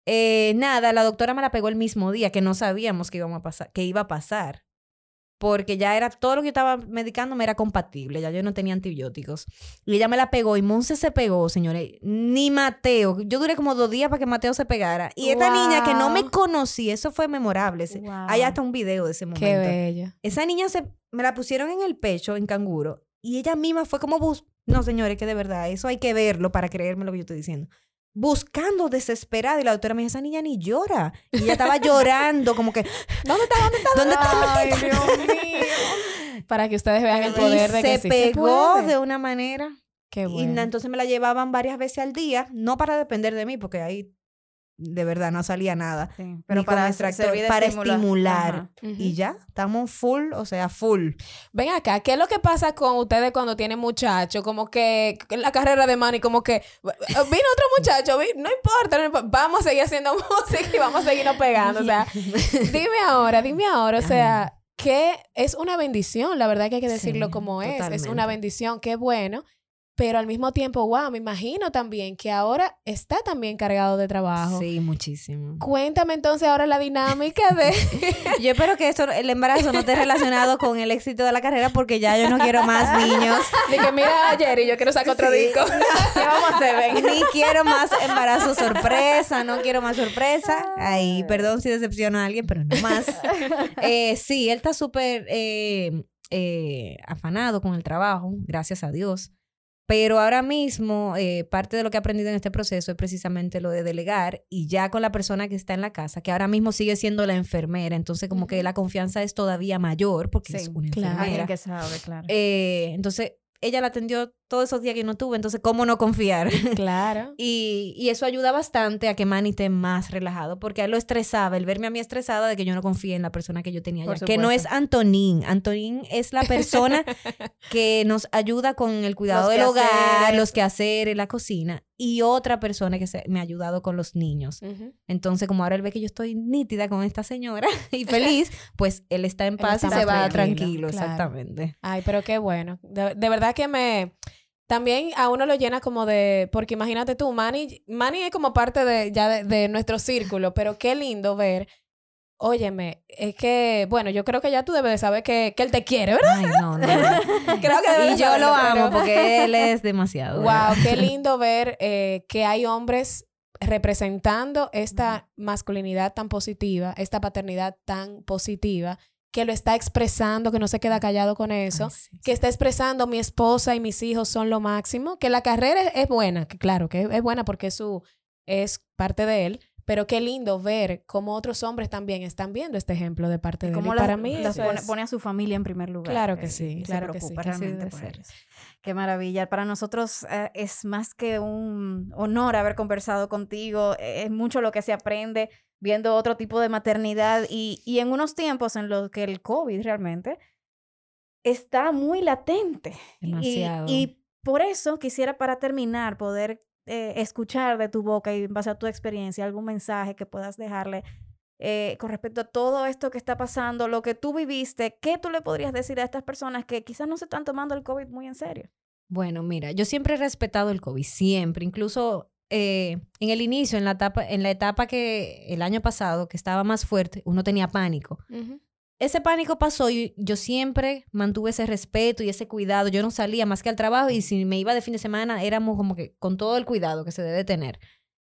Eh, nada, la doctora me la pegó el mismo día que no sabíamos que, íbamos a pasar, que iba a pasar. Porque ya era todo lo que yo estaba medicando me era compatible, ya yo no tenía antibióticos. Y ella me la pegó y Monse se pegó, señores. Ni Mateo. Yo duré como dos días para que Mateo se pegara. Y esta niña que no me
Wow.
conocía, eso fue memorable.
Wow.
Hay hasta un video de ese momento.
Qué bello.
Esa niña se, me la pusieron en el pecho, en canguro, y ella misma fue como bus... No, señores, que de verdad, eso hay que verlo para creerme lo que yo estoy diciendo. Buscando desesperada, y la doctora me dijo, esa niña ni llora. Y ella estaba llorando, como que,
¿Dónde está? ¿Dónde está?
¿dónde está?
Ay, Dios mío.
Para que ustedes vean el
Y
poder de que
se
sí
pegó
se puede.
de una manera.
Qué
Y
bueno.
na- entonces me la llevaban varias veces al día, no para depender de mí, porque ahí de verdad no salía nada.
Sí,
Ni
pero
con
para de
para estimular. Y ya, estamos full, o sea, full.
Ven acá, ¿qué es lo que pasa con ustedes cuando tienen muchachos? Como que la carrera de Manny, como que "Eh, vino otro muchacho, no importa, no importa, vamos a seguir haciendo música y vamos a seguirnos pegando. O sea, dime ahora, dime ahora, o sea, que es una bendición, la verdad que hay que decirlo
Sí,
como es, es una bendición, qué bueno. Pero al mismo tiempo, wow, me imagino también que ahora está también cargado de trabajo.
Sí, muchísimo.
Cuéntame entonces ahora la dinámica de...
Yo espero que esto, el embarazo no esté relacionado con el éxito de la carrera porque ya yo no quiero más niños.
de que mira, Jerry, yo quiero sacar otro
Sí.
disco.
¿Qué vamos a hacer? Ven.
Ni quiero más embarazo sorpresa, no quiero más sorpresa. Ay, perdón si decepciono a alguien, pero no más. Eh, sí, él está súper eh, eh, afanado con el trabajo, gracias a Dios. Pero ahora mismo, eh, parte de lo que he aprendido en este proceso es precisamente lo de delegar y ya con la persona que está en la casa, que ahora mismo sigue siendo la enfermera, entonces como que la confianza es todavía mayor porque es
Sí,
una
claro.
enfermera.
Alguien que sabe, claro.
Eh, entonces, ella la atendió todos esos días que no tuve, entonces, ¿cómo no confiar?
Claro.
Y, y eso ayuda bastante a que Manny esté más relajado, porque a él lo estresaba, el verme a mí estresada de que yo no confíe en la persona que yo tenía allá. Que no es. Antonín. Antonín es la persona que nos ayuda con el cuidado
Los
del hogar,
quehaceres.
los quehaceres, la cocina. Y otra persona que se- me ha ayudado con los niños. Entonces, como ahora él ve que yo estoy nítida con esta señora y feliz, pues él está en paz
está
y se va
tranquilo,
tranquilo,
claro.
exactamente.
Ay, pero qué bueno. De, de verdad que me... También a uno lo llena como de... Porque imagínate tú, Manny, Manny es como parte de, ya de, de nuestro círculo, pero qué lindo ver... Óyeme, es que... Bueno, yo creo que ya tú debes de saber que, que él te quiere, ¿verdad?
Ay, no, no.
Creo que
y yo lo amo
pero-
porque él es demasiado.
Wow, qué lindo ver eh, que hay hombres representando esta masculinidad tan positiva, esta paternidad tan positiva, que lo está expresando, que no se queda callado con eso,
Ay, sí,
que está expresando mi esposa y mis hijos son lo máximo, que la carrera es, es buena, que claro, que es, es buena porque es su es parte de él, pero qué lindo ver cómo otros hombres también están viendo este ejemplo de parte de él. Para mí
pone, a su familia en primer lugar.
Claro que
eh,
sí,
se
claro que sí,
preocupa
que así
realmente por ellos. Qué maravilla. Para nosotros eh, es más que un honor haber conversado contigo. Es mucho lo que se aprende viendo otro tipo de maternidad y, y en unos tiempos en los que el COVID realmente está muy latente. Y- por eso quisiera para terminar poder eh, escuchar de tu boca y en base a tu experiencia algún mensaje que puedas dejarle eh, con respecto a todo esto que está pasando, lo que tú viviste, ¿qué tú le podrías decir a estas personas que quizás no se están tomando el COVID muy en serio?
Bueno, mira, yo siempre he respetado el COVID, siempre, incluso eh, en el inicio, en la etapa, en la etapa que el año pasado, que estaba más fuerte, uno tenía pánico. Ese pánico pasó y yo siempre mantuve ese respeto y ese cuidado. Yo no salía más que al trabajo y si me iba de fin de semana éramos como que con todo el cuidado que se debe tener.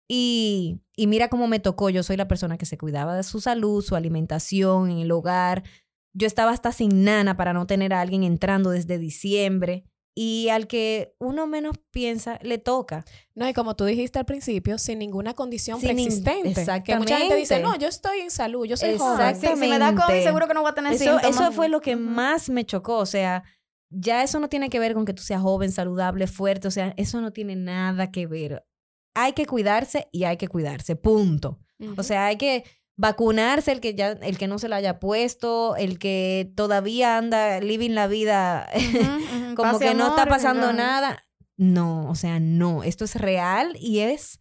Y, y mira cómo me tocó. Yo soy la persona que se cuidaba de su salud, su alimentación, en el hogar. Yo estaba hasta sin nana para no tener a alguien entrando desde diciembre. Y al que uno menos piensa, le toca.
No, y como tú dijiste al principio, sin ninguna condición
Sin
preexistente. Que mucha gente dice,
exactamente.
no, yo estoy en salud, yo soy joven.
Sí, si me da COVID
Exactamente.
seguro que no voy a tener
Eso,
síntomas.
eso fue lo que más me chocó. O sea, ya eso no tiene que ver con que tú seas joven, saludable, fuerte. O sea, eso no tiene nada que ver. Hay que cuidarse y hay que cuidarse. Punto. O sea, hay que vacunarse el que ya, el que no se lo haya puesto, el que todavía anda living la vida
Ujú, ujú.
como
Paz y
que no está
amor,
pasando
¿verdad?
nada. No, o sea, no. Esto es real y es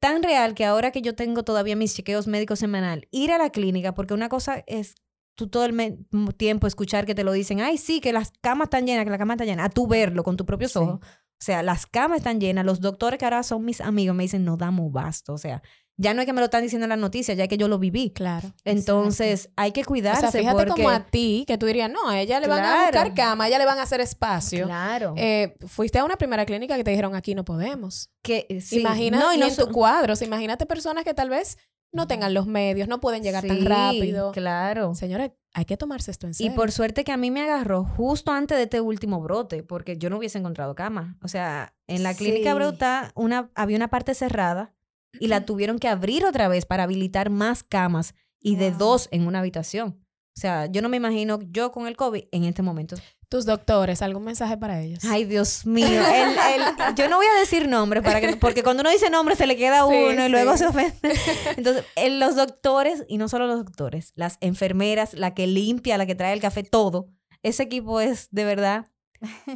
tan real que ahora que yo tengo todavía mis chequeos médicos semanal, ir a la clínica, porque una cosa es tú todo el tiempo escuchar que te lo dicen, ay, sí, que las camas están llenas, que la cama está llena, a tú verlo con tus propios
Sí.
ojos. O sea, las camas están llenas, los doctores que ahora son mis amigos me dicen, no damos basto, o sea, ya no es que me lo están diciendo en las noticias, ya es que yo lo viví.
Claro.
Entonces, hay que
O
cuidarse
sea, fíjate
porque...
como a ti, que tú dirías, no, a ella le van a buscar cama, a ella le van a hacer espacio.
Claro.
Eh, fuiste a una primera clínica que te dijeron, aquí no podemos.
que, eh, sí.
Imagina,
No,
y
y no
en
so-
tu cuadros, imagínate personas que tal vez no tengan los medios, no pueden llegar tan rápido.
Claro.
Señores, hay que tomarse esto en
Y
serio.
por suerte que a mí me agarró justo antes de este último brote, porque yo no hubiese encontrado cama. O sea, en la clínica
Sí.
Brota una, había una parte cerrada y la tuvieron que abrir otra vez para habilitar más camas y de dos en una habitación. O sea, yo no me imagino yo con el COVID en este momento.
Tus doctores, ¿algún mensaje para ellos?
Ay, Dios mío. El- el- yo no voy a decir nombres para que, porque cuando uno dice nombres se le queda
Sí,
uno y luego se ofende. Entonces, el- los doctores, y no solo los doctores, las enfermeras, la que limpia, la que trae el café, todo. Ese equipo es de verdad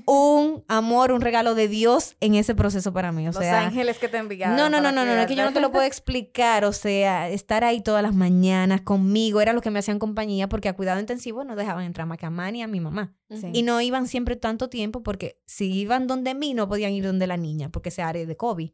un amor, un regalo de Dios en ese proceso para mí. O
Los
sea,
ángeles que te enviaron.
no, no, no, no, no, es que yo no te lo puedo explicar. O sea, estar ahí todas las mañanas conmigo era lo que me hacían compañía porque a cuidado intensivo no dejaban entrar a Macamá ni a mi mamá. Y no iban siempre tanto tiempo porque si iban donde mí no podían ir donde la niña porque ese área de COVID.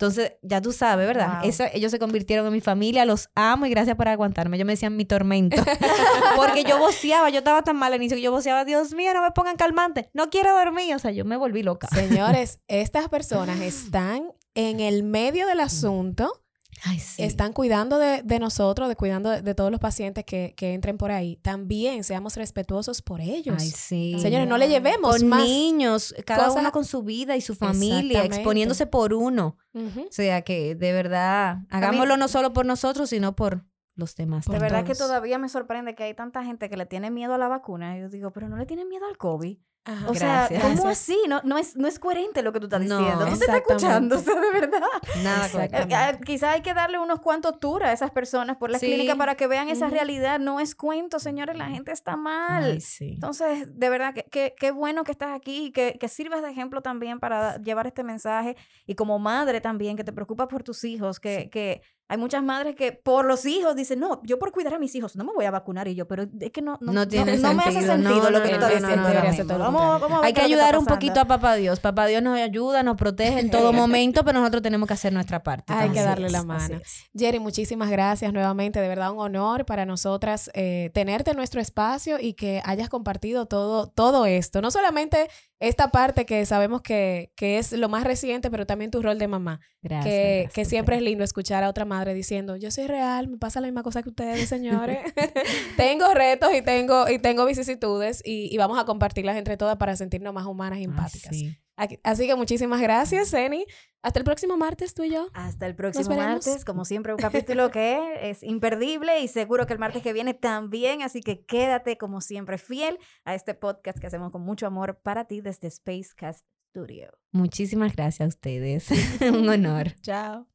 Entonces, ya tú sabes, ¿verdad?
Wow.
Eso- ellos se convirtieron en mi familia, los amo y gracias por aguantarme. Ellos me decían mi tormento. porque yo voceaba, yo estaba tan mal al inicio que yo voceaba, Dios mío, no me pongan calmante, no quiero dormir. O sea, yo me volví loca.
Señores, estas personas están en el medio del asunto,
Ay, sí.
están cuidando de, de nosotros, de cuidando de, de todos los pacientes que, que entren por ahí. También seamos respetuosos por ellos.
Ay, sí.
Señores, no le llevemos más.
niños, cada
cosas-
uno con su vida y su familia, exponiéndose por uno. O sea, que de verdad, hagámoslo no solo por nosotros, sino por los demás.
De verdad que
todos.
todavía me sorprende que hay tanta gente que le tiene miedo a la vacuna. Yo digo, pero no le tienen miedo al COVID.
Ajá.
O sea,
Gracias.
¿cómo así? No, no, es, no es coherente lo que tú estás
No,
diciendo. No te está
exactamente.
escuchando, o sea, de verdad.
Nada correcto.
Eh, eh, quizá hay que darle unos cuantos tours a esas personas por la
Sí.
clínica para que vean esa realidad. No es cuento, señores, la gente está mal.
Ay, sí.
Entonces, de verdad, que, que- qué bueno que estás aquí y que, que sirvas de ejemplo también para llevar este mensaje. Y como madre también, que te preocupas por tus hijos, que, que hay muchas madres que por los hijos dicen, no, yo por cuidar a mis hijos no me voy a vacunar. Y yo, pero es que no, no,
No tiene
no me hace
sentido.
lo que
no,
diciendo.
Hay que
está
ayudar un poquito a Papá Dios. Papá Dios nos ayuda, nos protege en todo momento, pero nosotros tenemos que hacer nuestra parte.
Hay que darle la mano. Jerry, muchísimas gracias nuevamente. De verdad, un honor para nosotras eh, tenerte en nuestro espacio y que hayas compartido todo, todo esto. No solamente esta parte que sabemos que, que es lo más reciente, pero también tu rol de mamá.
Gracias.
que,
gracias,
que siempre es lindo escuchar a otra madre diciendo, yo soy real, me pasa la misma cosa que ustedes, señores. tengo retos y tengo, y tengo vicisitudes y, y vamos a compartirlas entre todas para sentirnos más humanas y
Ay,
empáticas.
sí.
Aquí- Así que muchísimas gracias, Eni. Hasta el próximo martes, tú y yo.
Hasta el próximo martes, como siempre, un capítulo que es imperdible y seguro que el martes que viene también, así que quédate como siempre fiel a este podcast que hacemos con mucho amor para ti desde Spacecast Studio.
Muchísimas gracias a ustedes. un honor.
Chao.